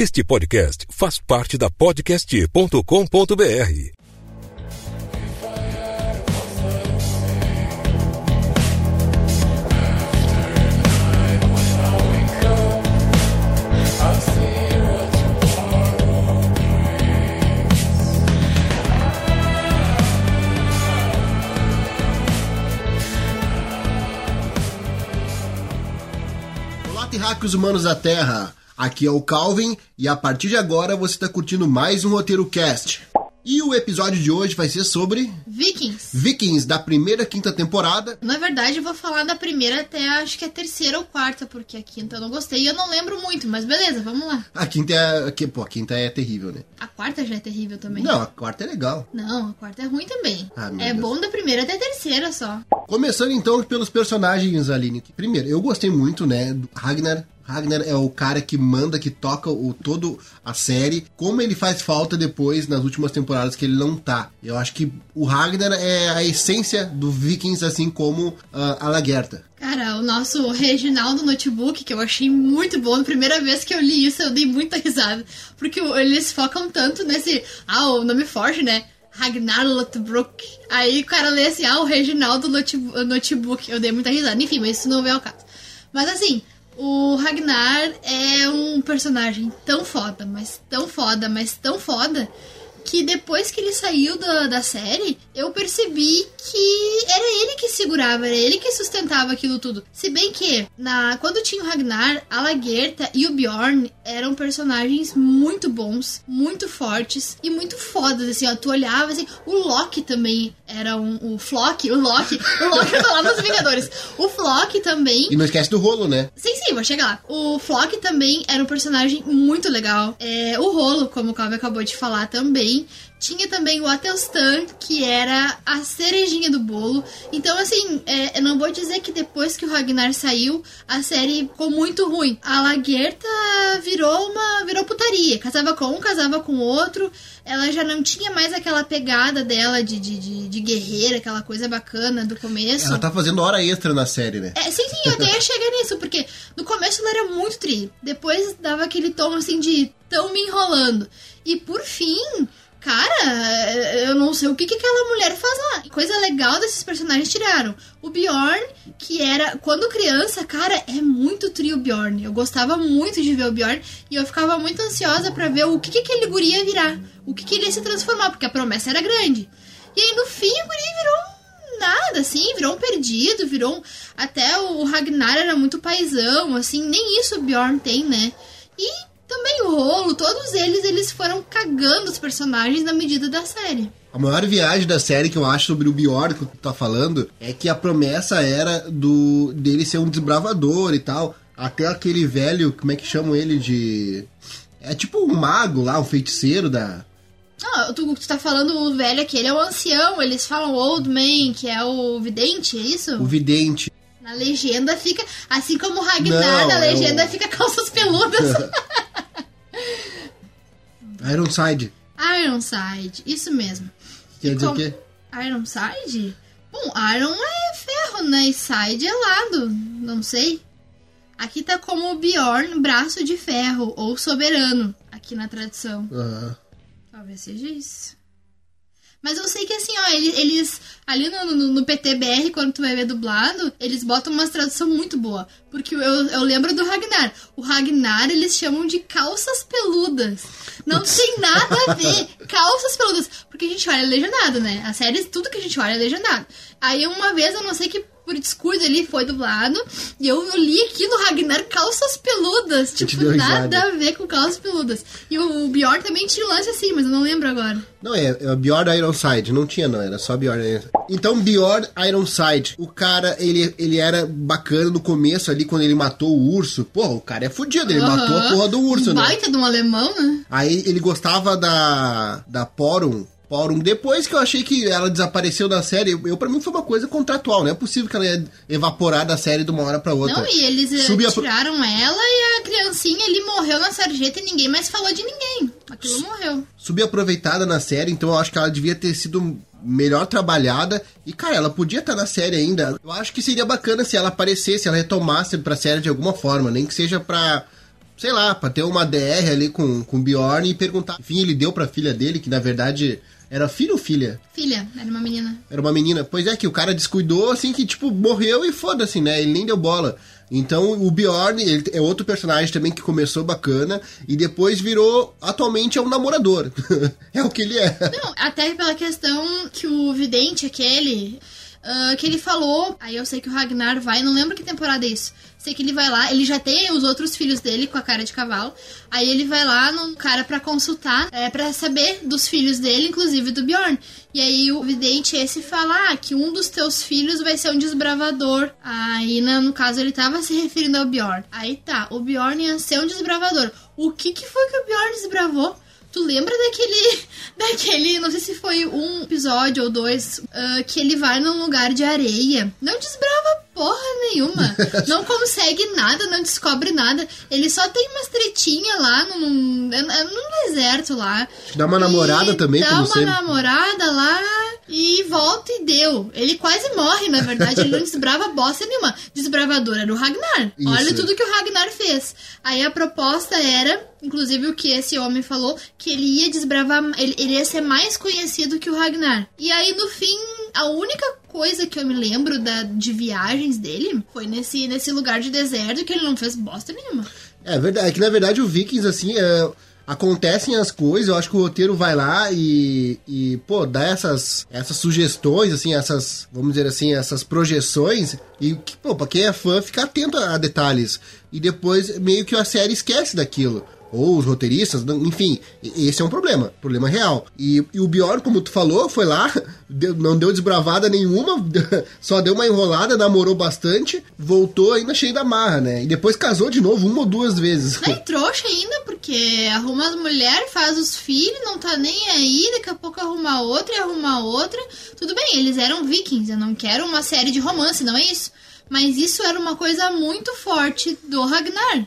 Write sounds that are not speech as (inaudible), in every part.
Este podcast faz parte da podcast.com.br. Olá, terráqueos humanos da Terra. Aqui é o Calvin e a partir de agora você está curtindo mais um roteiro cast. E o episódio de hoje vai ser sobre Vikings. Vikings da primeira quinta temporada. Na verdade, eu vou falar da primeira até acho que a terceira ou quarta, porque a quinta eu não gostei e eu não lembro muito, mas beleza, vamos lá. A quinta é, que, pô, a quinta é terrível, né? A quarta já é terrível também. Não, a quarta é legal. Não, a quarta é ruim também. Ah, é Deus. bom da primeira até a terceira só. Começando então pelos personagens, Aline. Primeiro, eu gostei muito, né, do Ragnar. Ragnar é o cara que manda, que toca o todo a série. Como ele faz falta depois nas últimas temporadas que ele não tá. Eu acho que o Ragnar é a essência do Vikings, assim como ah, a Lagerta. Cara, o nosso Reginaldo Notebook, que eu achei muito bom, a primeira vez que eu li isso, eu dei muita risada. Porque eles focam tanto nesse. Ah, o nome forte, né? Ragnar Lothbrok. Aí o cara lê assim, ah, o Reginaldo Note- Notebook. Eu dei muita risada. Enfim, mas isso não veio ao caso. Mas assim, o Ragnar é um personagem tão foda, mas tão foda, mas tão foda, que depois que ele saiu da, da série, eu percebi que era ele que segurava, era ele que sustentava aquilo tudo. Se bem que, na, quando tinha o Ragnar, a Lagerta e o Bjorn eram personagens muito bons, muito fortes e muito fodas, assim, ó, tu olhava, assim, o Loki também era um, o Flock, o Loki, o Loki eu tô lá nos Vingadores, o Flock também E não esquece do rolo, né? Sim, sim, vou chegar lá. O Flock também era um personagem muito legal. É, o Rolo, como o Calvin acabou de falar também. Tinha também o Atelstan, que era a cerejinha do bolo. Então, assim, é, eu não vou dizer que depois que o Ragnar saiu, a série ficou muito ruim. A Lagerta virou uma. virou putaria. Casava com um, casava com outro. Ela já não tinha mais aquela pegada dela de, de, de, de guerreira, aquela coisa bacana do começo. Ela tá fazendo hora extra na série, né? É, sim, sim, eu até ia chegar nisso, porque no começo ela era muito tri. Depois dava aquele tom assim de tão me enrolando. E por fim, cara, eu não sei o que, que aquela mulher faz lá. Coisa legal desses personagens tiraram. O Bjorn, que era, quando criança, cara, é muito tri o Bjorn. Eu gostava muito de ver o Bjorn e eu ficava muito ansiosa pra ver o que, que aquele guri ia virar. O que, que ele ia se transformar, porque a promessa era grande. E aí no fim o guri virou nada, assim, virou um perdido, virou um... Até o Ragnar era muito paizão, assim, nem isso o Bjorn tem, né? E também o Rolo, todos eles, eles foram cagando os personagens na medida da série. A maior viagem da série que eu acho sobre o Bjorn que tu tá falando é que a promessa era do dele ser um desbravador e tal. Até aquele velho, como é que chamam ele de. É tipo um mago lá, um feiticeiro da. Ah, tu, tu tá falando o velho aquele, é o ancião, eles falam Old Man, que é o vidente, é isso? O vidente. Na legenda fica, assim como o Ragnar, Não, na é legenda o- fica calças peludas. (laughs) Ironside. Ironside, isso mesmo. Quer dizer o como- quê? Ironside? Bom, Iron é ferro, né? E side é lado, não sei. Aqui tá como Bjorn, braço de ferro, ou soberano, aqui na tradução. Aham. Talvez seja isso. Mas eu sei que assim, ó, eles, eles ali no, no, no PTBR, quando tu vai ver dublado, eles botam uma tradução muito boa. Porque eu, eu lembro do Ragnar. O Ragnar eles chamam de calças peludas. Não tem nada a ver. (laughs) Calças peludas. Porque a gente olha legendado, né? A série, tudo que a gente olha é legendado. Aí uma vez, eu não sei que por descuido ali foi dublado, e eu li aqui no Ragnar calças peludas. Tipo, nada a ver com calças peludas. E o, Bjorn também tinha um lance assim, mas eu não lembro agora. Não, é, é Bjorn Ironside. Não tinha, não. Era só Bjorn. Então, Bjorn Ironside. O cara, ele, ele era bacana no começo ali, quando ele matou o urso. Pô, o cara é fudido. Ele matou a porra do urso, um né? Baita de um alemão, né? Aí ele gostava da, da Porum. Porum. Depois que eu achei que ela desapareceu da série, eu, para mim foi uma coisa contratual. Não é possível que ela ia evaporar da série de uma hora pra outra. Não, e eles eh, Subia pro- tiraram ela e a criancinha ali morreu na sarjeta e ninguém mais falou de ninguém. Aquilo morreu. Subaproveitada na série, então eu acho que ela devia ter sido melhor trabalhada. E, cara, ela podia estar na série ainda. Eu acho que seria bacana se ela aparecesse, ela retomasse pra série de alguma forma, nem que seja pra sei lá, pra ter uma DR ali com, com o Bjorn e perguntar. Enfim, ele deu pra filha dele, que na verdade era filho ou filha? Filha, era uma menina. Era uma menina. Pois é, que o cara descuidou, assim, que, tipo, morreu e foda-se, né? Ele nem deu bola. Então, o Bjorn ele é outro personagem também que começou bacana e depois virou, atualmente, é um namorador. (laughs) é o que ele é. Não, até pela questão que o vidente, aquele, uh, que ele falou, aí eu sei que o Ragnar vai, não lembro que temporada é isso. Sei que ele vai lá, ele já tem os outros filhos dele com a cara de cavalo. Aí ele vai lá no cara para consultar, é, para saber dos filhos dele, inclusive do Bjorn. E aí o vidente esse fala ah, que um dos teus filhos vai ser um desbravador. Aí no caso ele tava se referindo ao Bjorn. Aí tá, o Bjorn ia ser um desbravador. O que que foi que o Bjorn desbravou? Tu lembra daquele. (laughs) Daquele. Não sei se foi um episódio ou dois. Uh, que ele vai num lugar de areia. Não desbrava porra nenhuma. (laughs) não consegue nada, não descobre nada. Ele só tem umas tretinhas lá num, num deserto lá. Dá uma namorada também, Dá uma sempre. namorada lá e volta e deu. Ele quase morre, na verdade. Ele não (laughs) desbrava bosta nenhuma. Desbravador era o Ragnar. Isso. Olha tudo que o Ragnar fez. Aí a proposta era, inclusive o que esse homem falou, que ele ia desbravar. Ele, ele ia ser mais conhecido que o Ragnar. E aí, no fim, a única coisa que eu me lembro da, de viagens dele foi nesse, nesse lugar de deserto que ele não fez bosta nenhuma. É verdade, é que na verdade o Vikings, assim, é, acontecem as coisas, eu acho que o roteiro vai lá e, e pô, dá essas, essas sugestões, assim, essas, vamos dizer assim, essas projeções, e, pô, pra quem é fã, fica atento a detalhes. E depois, meio que a série esquece daquilo ou os roteiristas, enfim, esse é um problema, problema real. E, e o Bjorn, como tu falou, foi lá, (laughs) deu, não deu desbravada nenhuma, (laughs) só deu uma enrolada, namorou bastante, voltou ainda cheio da marra, né? E depois casou de novo uma ou duas vezes. Nem trouxa ainda, porque arruma as mulheres, faz os filhos, não tá nem aí, daqui a pouco arruma outra e arruma outra. Tudo bem, eles eram vikings, eu não quero uma série de romance, não é isso? Mas isso era uma coisa muito forte do Ragnar.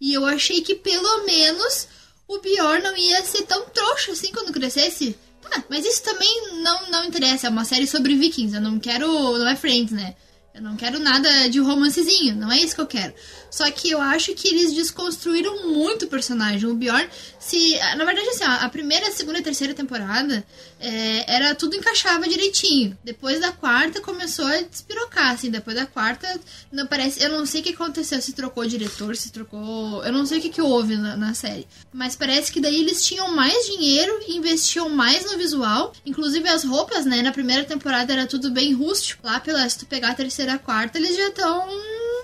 E eu achei que pelo menos o Bjorn não ia ser tão trouxa assim quando crescesse. Tá, mas isso também não, não interessa. É uma série sobre vikings. Eu não quero. Não é Friends, né? Eu não quero nada de romancezinho, não é isso que eu quero. Só que eu acho que eles desconstruíram muito o personagem. O Bjorn, se. Na verdade, assim, a primeira, segunda e terceira temporada é, era tudo encaixava direitinho. Depois da quarta começou a despirocar, assim. Depois da quarta, não parece. Eu não sei o que aconteceu, se trocou diretor, se trocou. Eu não sei o que, que houve na, na série. Mas parece que daí eles tinham mais dinheiro e investiam mais no visual. Inclusive as roupas, né? Na primeira temporada era tudo bem rústico. Lá pela. Se tu pegar a terceira a quarta, eles já estão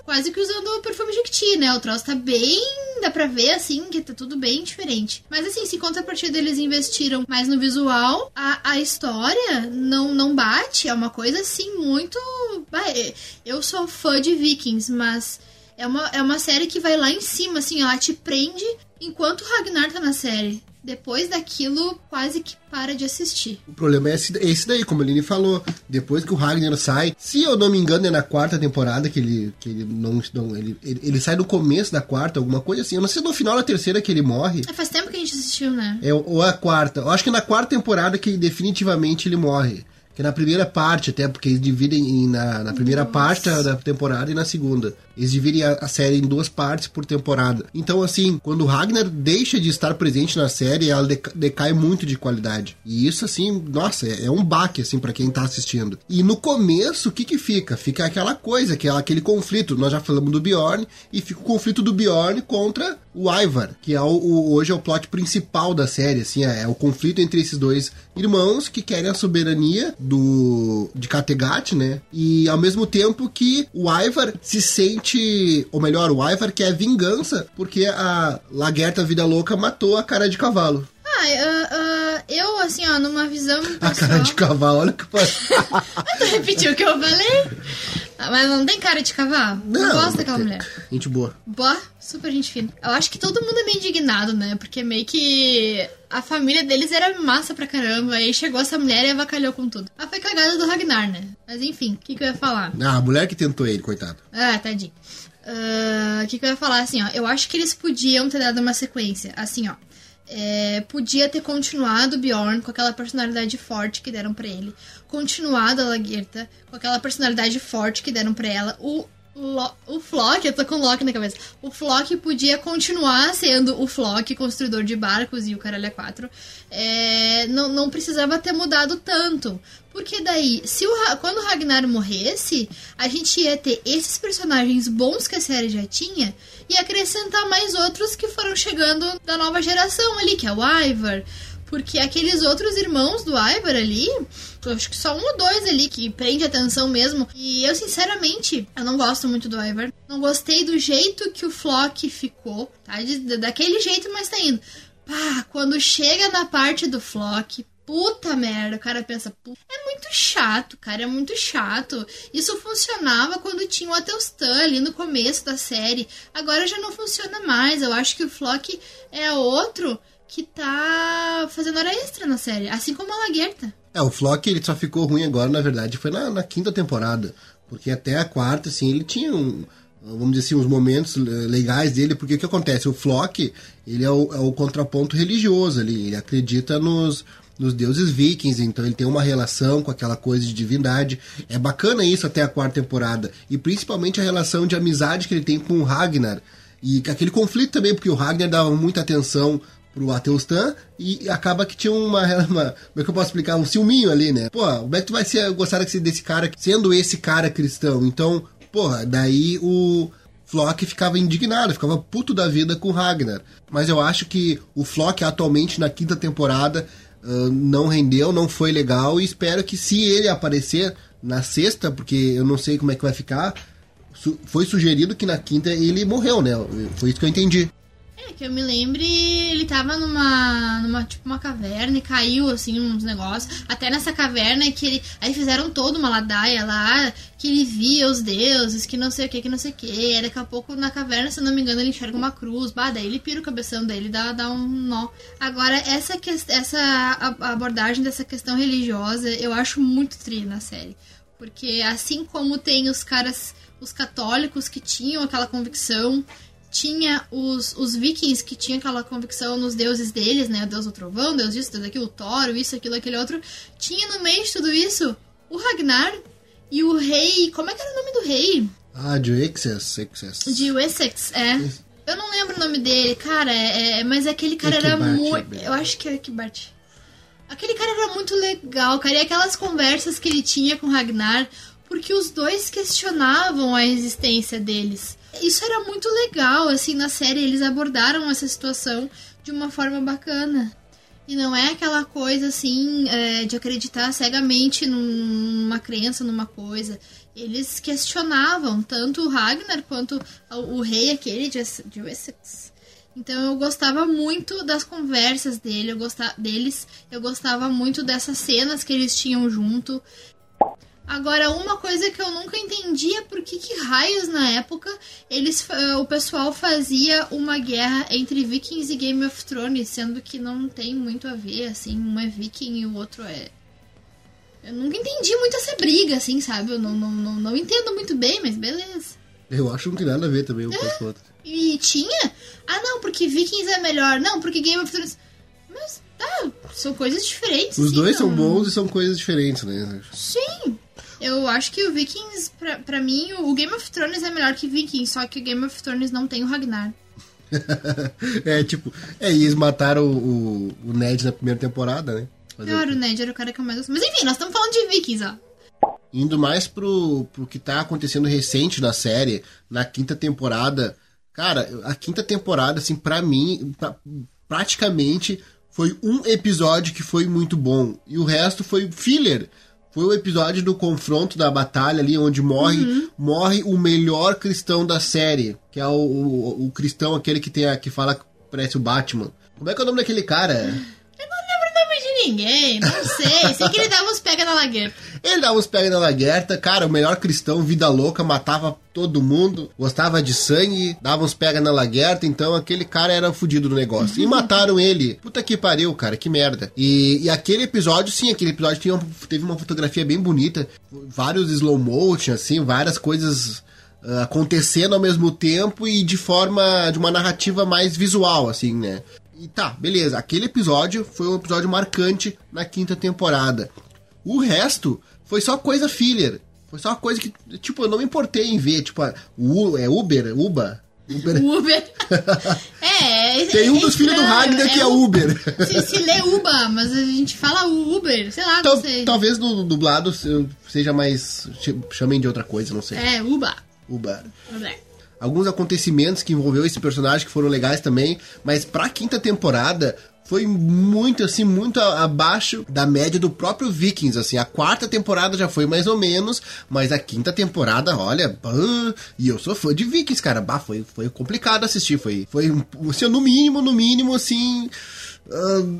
quase que usando o perfume Jequiti, né? O troço tá bem. dá pra ver assim que tá tudo bem diferente. Mas assim, se contrapartida eles investiram mais no visual, a, a história não, não bate. É uma coisa assim muito. Eu sou fã de Vikings, mas. É uma, é uma série que vai lá em cima, assim, ela te prende enquanto Ragnar tá na série depois daquilo, quase que para de assistir. O problema é esse, esse daí, como a Aline falou. Depois que o Ragnar sai, se eu não me engano, é na quarta temporada que ele, que ele não. não ele, ele, ele, sai no começo da quarta, alguma coisa assim. Eu não sei se no final da terceira que ele morre. É, faz tempo que a gente assistiu, né? É, ou a quarta. Eu acho que é na quarta temporada que definitivamente ele morre. Que é na primeira parte, até, porque eles dividem em, na, na primeira Nossa. parte da temporada e na segunda. Eles dividem a, série em duas partes por temporada. Então, assim, quando Ragnar deixa de estar presente na série, ela decai muito de qualidade. E isso, assim, nossa, é, é um baque, assim, para quem tá assistindo. E no começo, o que que fica? Fica aquela coisa, que é aquele conflito. Nós já falamos do Bjorn, e fica o conflito do Bjorn contra o Ivar, que é o, o, hoje é o plot principal da série, assim, é, é, o conflito entre esses dois irmãos que querem a soberania do de Kattegat, né? E ao mesmo tempo que o Ivar se sente ou melhor, o Ivar quer vingança porque a Lagerta Vida Louca matou a cara de cavalo. Ah, uh, uh, eu, assim, ó, numa visão. Pessoal... (laughs) A cara de cavalo, olha o que (laughs) tu repetiu o que eu falei? Mas não tem cara de cavalo? Não, não gosto daquela mulher. Gente boa. Boa, super gente fina. Eu acho que todo mundo é meio indignado, né? Porque meio que a família deles era massa pra caramba. Aí chegou essa mulher e avacalhou com tudo. Mas foi cagada do Ragnar, né? Mas enfim, o que, que eu ia falar? Ah, a mulher que tentou ele, coitado. Ah, tadinho. Ah, o uh, que, que eu ia falar assim, ó? Eu acho que eles podiam ter dado uma sequência. Assim, ó. É, podia ter continuado o Bjorn com aquela personalidade forte que deram para ele. Continuado a Lagerta com aquela personalidade forte que deram para ela. O, Lo- o Flock, eu tô com Loki na cabeça. O Flock podia continuar sendo o Flock, construidor de barcos e o Caralho é 4. É, não, não precisava ter mudado tanto. Porque daí, se o, quando o Ragnar morresse, a gente ia ter esses personagens bons que a série já tinha e acrescentar mais outros que foram chegando da nova geração ali, que é o Ivar. Porque aqueles outros irmãos do Ivar ali, acho que só um ou dois ali que prende atenção mesmo. E eu, sinceramente, eu não gosto muito do Ivar. Não gostei do jeito que o Flock ficou, tá? De- daquele jeito, mas tá indo. Pá, quando chega na parte do Flock, puta merda, o cara pensa, "Pu- é muito chato, cara, é muito chato. Isso funcionava quando tinha o Atelstan ali no começo da série. Agora já não funciona mais. Eu acho que o Flock é outro que tá fazendo hora extra na série, assim como a Laguerta. É, o Flock ele só ficou ruim agora, na verdade, foi na, na quinta temporada. Porque até a quarta, assim, ele tinha um. Vamos dizer assim, uns momentos eh, legais dele, porque o que acontece? O Flock, ele é o, é o contraponto religioso ali, ele acredita nos, nos deuses vikings, então ele tem uma relação com aquela coisa de divindade. É bacana isso até a quarta temporada, e principalmente a relação de amizade que ele tem com o Ragnar, e aquele conflito também, porque o Ragnar dava muita atenção pro Ateustan e acaba que tinha uma, (laughs) uma. Como é que eu posso explicar? Um ciúminho ali, né? Pô, como é que tu vai ser, gostar desse, cara, sendo esse cara cristão? Então, porra, daí o Flock ficava indignado, ficava puto da vida com Ragnar. Mas eu acho que o Flock atualmente na quinta temporada ah, não rendeu, não foi legal e espero que se ele aparecer na sexta, porque eu não sei como é que vai ficar. Foi sugerido que na quinta ele morreu, né? Foi isso que eu entendi. É, que eu me lembre, ele tava numa, numa, tipo, uma caverna e caiu, assim, uns negócios. Até nessa caverna que ele... Aí fizeram toda uma ladaia lá, que ele via os deuses, que não sei o que, que não sei o que. Daqui a pouco, na caverna, se eu não me engano, ele enxerga uma cruz. Bah, daí ele pira o cabeção dele, dá, dá um nó. Agora, essa, que, essa abordagem dessa questão religiosa, eu acho muito tri na série. Porque assim como tem os caras, os católicos que tinham aquela convicção tinha os, os vikings que tinham aquela convicção nos deuses deles, né? O deus do trovão, deus disso, deus daquilo, o Thor, isso, aquilo, aquele outro. Tinha no meio de tudo isso o Ragnar e o rei. Como é que era o nome do rei? Ah, de Excess. De Wessex, é. Eu não lembro o nome dele, cara, é, é- mas aquele cara era muito. é. Eu acho que é Equibart. Aquele cara era muito legal, cara. E aquelas conversas que ele tinha com o Ragnar, porque os dois questionavam a existência deles. Isso era muito legal, assim, na série. Eles abordaram essa situação de uma forma bacana. E não é aquela coisa assim é, de acreditar cegamente num- numa crença, numa coisa. Eles questionavam tanto o Ragnar quanto o, rei aquele de Wessex. Então eu gostava muito das conversas dele, eu gostava, deles, eu gostava muito dessas cenas que eles tinham junto. Agora, uma coisa que eu nunca entendi é por que, que raios na época eles, fa- o pessoal fazia uma guerra entre Vikings e Game of Thrones, sendo que não tem muito a ver, assim, um é Viking e o outro é. Eu nunca entendi muito essa briga, assim, sabe? Eu não, não, não, não entendo muito bem, mas beleza. Eu acho que não tem nada a ver também um com as outras. E tinha? Ah, não, porque Vikings é melhor. Não, porque Game of Thrones. Mas tá, são coisas diferentes. Os sim, dois são não- bons e são coisas diferentes, né? Sim. Eu acho que o Vikings, pra, pra mim, o Game of Thrones é melhor que Vikings, só que o Game of Thrones não tem o Ragnar. (laughs) é tipo, é, eles mataram o, o, o Ned na primeira temporada, né? O Pior, o Ned era o cara que eu mais gosto. Mas enfim, nós estamos falando de Vikings, ó. Indo mais pro, pro que tá acontecendo recente na série, na quinta temporada. Cara, a quinta temporada, assim, pra mim, pra- praticamente foi um episódio que foi muito bom. E o resto foi filler. Foi o episódio do confronto da batalha ali, onde morre, morre o melhor cristão da série. Que é o, o, o cristão, aquele que, tem a, que fala que parece o Batman. Como é que é o nome daquele cara? Ninguém, não sei. sei que ele dava uns pega na lagueira. Ele dava uns pega na laguerta, cara, o melhor cristão, vida louca, matava todo mundo, gostava de sangue, dava uns pega na laguerta, então aquele cara era fudido do negócio. E mataram ele. Puta que pariu, cara, que merda. E, e aquele episódio, sim, aquele episódio tinha teve uma fotografia bem bonita, vários slow motion, assim, várias coisas ah, acontecendo ao mesmo tempo e de forma, de uma narrativa mais visual, assim, né? E tá, beleza, aquele episódio foi um episódio marcante na quinta temporada. O resto foi só coisa filler. Foi só coisa que, tipo, eu não me importei em ver. Tipo, o, é Uber? Uba? Uber. Uber. (laughs) (laughs) é, Tem um é dos filhos do Ragnar que é Uber. Se, se lê Uba, mas a gente fala Uber, sei lá, Tal- não sei. talvez no dublado seja mais. ch- chamem de outra coisa, não sei. É, Uba. Uber. Uber. Alguns acontecimentos que envolveu esse personagem que foram legais também, mas pra quinta temporada foi muito assim, muito abaixo da média do próprio Vikings, assim. A quarta temporada já foi mais ou menos, mas a quinta temporada, olha, e eu sou fã de Vikings, cara, bah, foi, foi complicado assistir, foi, foi assim, no mínimo, no mínimo, assim,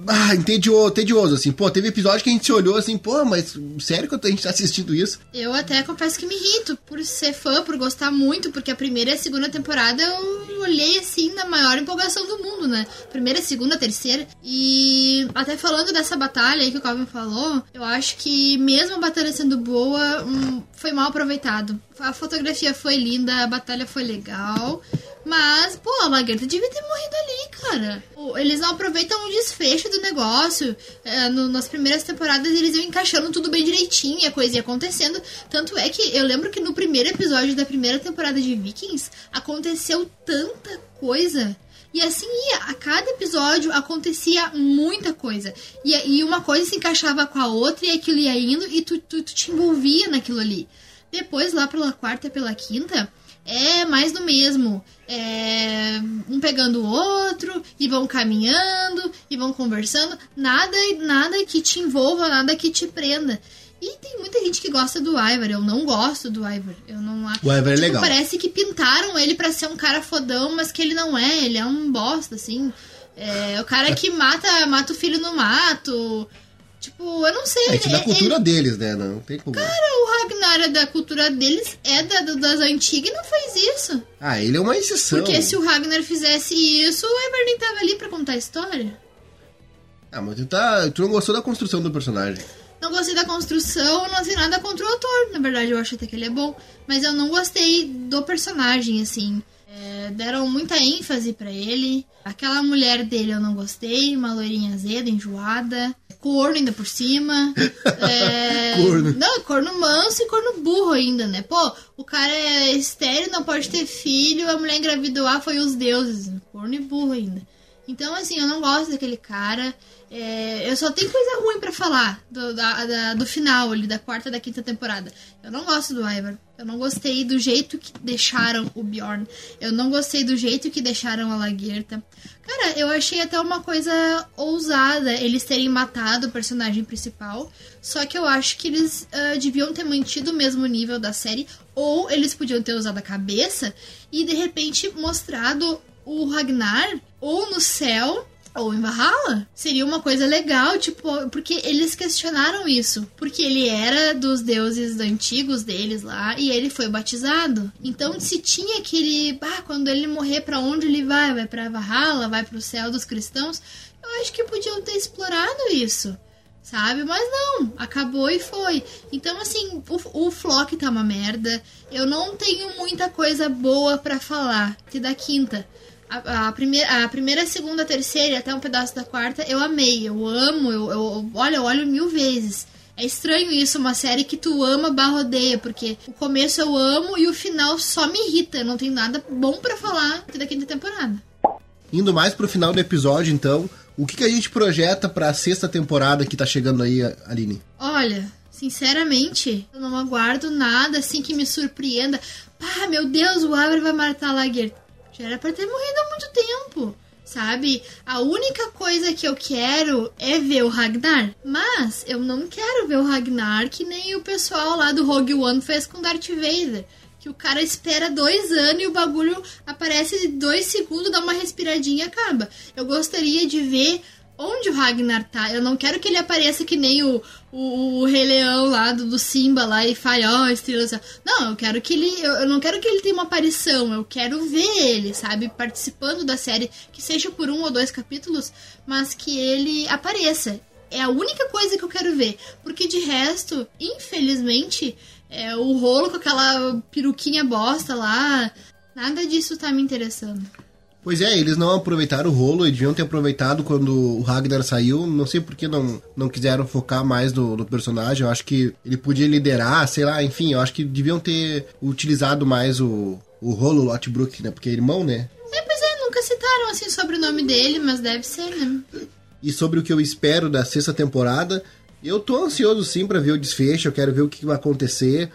ah, entedioso, tedioso, assim, pô, teve episódio que a gente se olhou assim, pô, mas sério que a gente tá assistindo isso? Eu até confesso que me irrito por ser fã, por gostar muito, porque a primeira e a segunda temporada eu olhei assim na maior empolgação do mundo, né? Primeira, segunda, terceira. E até falando dessa batalha aí que o Calvin falou, eu acho que mesmo a batalha sendo boa, hum, foi mal aproveitado. A fotografia foi linda, a batalha foi legal. Mas, pô, a Lagertha devia ter morrido ali, cara. Eles não aproveitam o desfecho do negócio. É, no- nas primeiras temporadas eles iam encaixando tudo bem direitinho a coisa ia acontecendo. Tanto é que eu lembro que no primeiro episódio da primeira temporada de Vikings aconteceu tanta coisa. E assim ia, a cada episódio acontecia muita coisa. E, e uma coisa se encaixava com a outra e aquilo ia indo e tu, tu, tu te envolvia naquilo ali. Depois, lá pela quarta e pela quinta, é mais do mesmo. É um pegando o outro e vão caminhando e vão conversando. Nada, nada que te envolva, nada que te prenda. E tem muita gente que gosta do Ivar. Eu não gosto do Ivar. Eu não acho. O Ivar é Tipo, legal. Parece que pintaram ele pra ser um cara fodão, mas que ele não é. Ele é um bosta, assim. É o cara que mata, mata o filho no mato. Tipo, eu não sei. É, isso é da ele- cultura deles, né? Não tem como. o Ragnar é da cultura deles, é da, das antigas e não faz isso. Ah, ele é uma exceção. Porque se o Ragnar fizesse isso, o Eber nem tava ali pra contar a história. Ah, mas tu, tá, tu não gostou da construção do personagem. Não gostei da construção, não sei nada contra o autor. Na verdade, eu acho até que ele é bom. Mas eu não gostei do personagem, assim. É, deram muita ênfase pra ele. Aquela mulher dele eu não gostei. Uma loirinha azeda, enjoada. Corno ainda por cima. (laughs) É, Corno. Não, corno manso e corno burro ainda, né? Pô, o cara é estéreo, não pode ter filho. A mulher engravidou, ah, foi os deuses. Corno e burro ainda. Então, assim, eu não gosto daquele cara. É, eu só tenho coisa ruim pra falar do, da- da- do final ali, da quarta e da quinta temporada. Eu não gosto do Ivar. Eu não gostei do jeito que deixaram o Bjorn. Eu não gostei do jeito que deixaram a Lagerta. Cara, eu achei até uma coisa ousada eles terem matado o personagem principal. Só que eu acho que eles ah, deviam ter mantido o mesmo nível da série. Ou eles podiam ter usado a cabeça e de repente mostrado o Ragnar ou no céu ou em Valhalla. Seria uma coisa legal, tipo, porque eles questionaram isso. Porque ele era dos deuses antigos deles lá e ele foi batizado. Então, se tinha aquele. Bah, quando ele morrer, pra onde ele vai? Vai pra Valhalla? Vai pro céu dos cristãos? Eu acho que podiam ter explorado isso. Sabe? Mas não, acabou e foi. Então, assim, o, o Flock tá uma merda. Eu não tenho muita coisa boa pra falar. Que da quinta. A, a primeira, a primeira, a segunda, a terceira e até um pedaço da quarta eu amei. Eu amo, eu, eu olha, eu olho mil vezes. É estranho isso, uma série que tu ama barra odeia, porque o começo eu amo e o final só me irrita. Eu não tenho nada bom pra falar da quinta temporada. Indo mais pro final do episódio, então, o que, que a gente projeta pra sexta temporada que tá chegando aí, Aline? Olha, sinceramente, eu não aguardo nada assim que me surpreenda. Pá, meu Deus, o Abra vai matar a Lagertha. Já era pra ter morrido há muito tempo. Sabe? A única coisa que eu quero é ver o Ragnar. Mas eu não quero ver o Ragnar que nem o pessoal lá do Rogue One fez com Darth Vader. Que o cara espera dois anos e o bagulho aparece em dois segundos, dá uma respiradinha e acaba. Eu gostaria de ver onde o Ragnar tá. Eu não quero que ele apareça que nem o, o, o Rei Leão lá do, do Simba lá e fale, ó, oh, estrela. céu." Não, eu quero que ele. Eu, eu não quero que ele tenha uma aparição. Eu quero ver ele, sabe? Participando da série, que seja por um ou dois capítulos, mas que ele apareça. É a única coisa que eu quero ver. Porque de resto, infelizmente, é, o rolo com aquela peruquinha bosta lá. Nada disso tá me interessando. Pois é, eles não aproveitaram o rolo, eles deviam ter aproveitado quando o Ragnar saiu. Não sei por que não, não quiseram focar mais no, no personagem. Eu acho que ele podia liderar, sei lá, enfim, eu acho que deviam ter utilizado mais o, o rolo Lotbrook, né? Porque é irmão, né? É, pois é, nunca citaram assim sobre o nome dele, mas deve ser, né? E sobre o que eu espero da sexta temporada, eu tô ansioso sim para ver o desfecho, eu quero ver o que vai acontecer.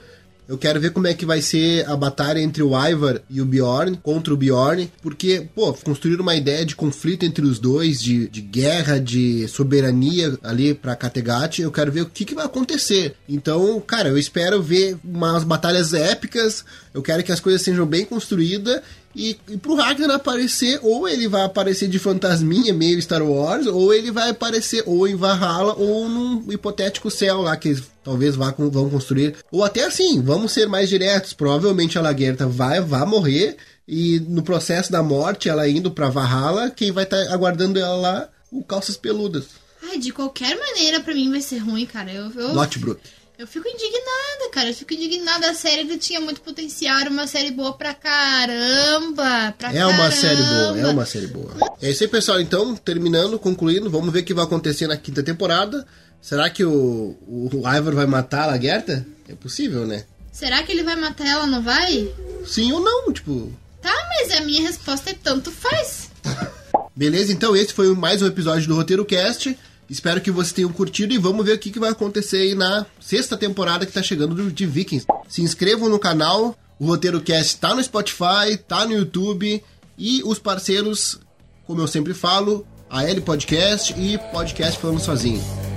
Eu quero ver como é que vai ser a batalha entre o Ivar e o Bjorn contra o Bjorn, porque, pô, construir uma ideia de conflito entre os dois, de, de guerra, de soberania ali pra Kattegat, eu quero ver o que, que vai acontecer. Então, cara, eu espero ver umas batalhas épicas, eu quero que as coisas sejam bem construídas e, e pro Ragnar aparecer, ou ele vai aparecer de fantasminha, meio Star Wars, ou ele vai aparecer ou em Valhalla, ou num hipotético céu lá que eles talvez vá, vão construir. Ou até assim, vamos ser mais diretos. Provavelmente a Laguerta vai, vai morrer, e no processo da morte, ela indo pra Valhalla, quem vai estar tá aguardando ela lá? O Calças Peludas. Ai, de qualquer maneira, pra mim vai ser ruim, cara. Eu, eu... Lotbrook. Eu fico indignada, cara. Eu fico indignada. A série tinha muito potencial. Era uma série boa pra caramba. Pra é caramba. uma série boa, é uma série boa. É isso aí, pessoal. Então, terminando, concluindo, vamos ver o que vai acontecer na quinta temporada. Será que o, o Ivar vai matar a Lagerta? É possível, né? Será que ele vai matar ela, não vai? Sim ou não, tipo. Tá, mas a minha resposta é tanto faz. (laughs) Beleza, então esse foi mais um episódio do Roteiro Cast. Espero que vocês tenham curtido e vamos ver o que, que vai acontecer aí na sexta temporada que tá chegando de Vikings. Se inscrevam no canal, o Roteiro Cast tá no Spotify, tá no YouTube e os parceiros, como eu sempre falo, a L Podcast e Podcast Falando Sozinho.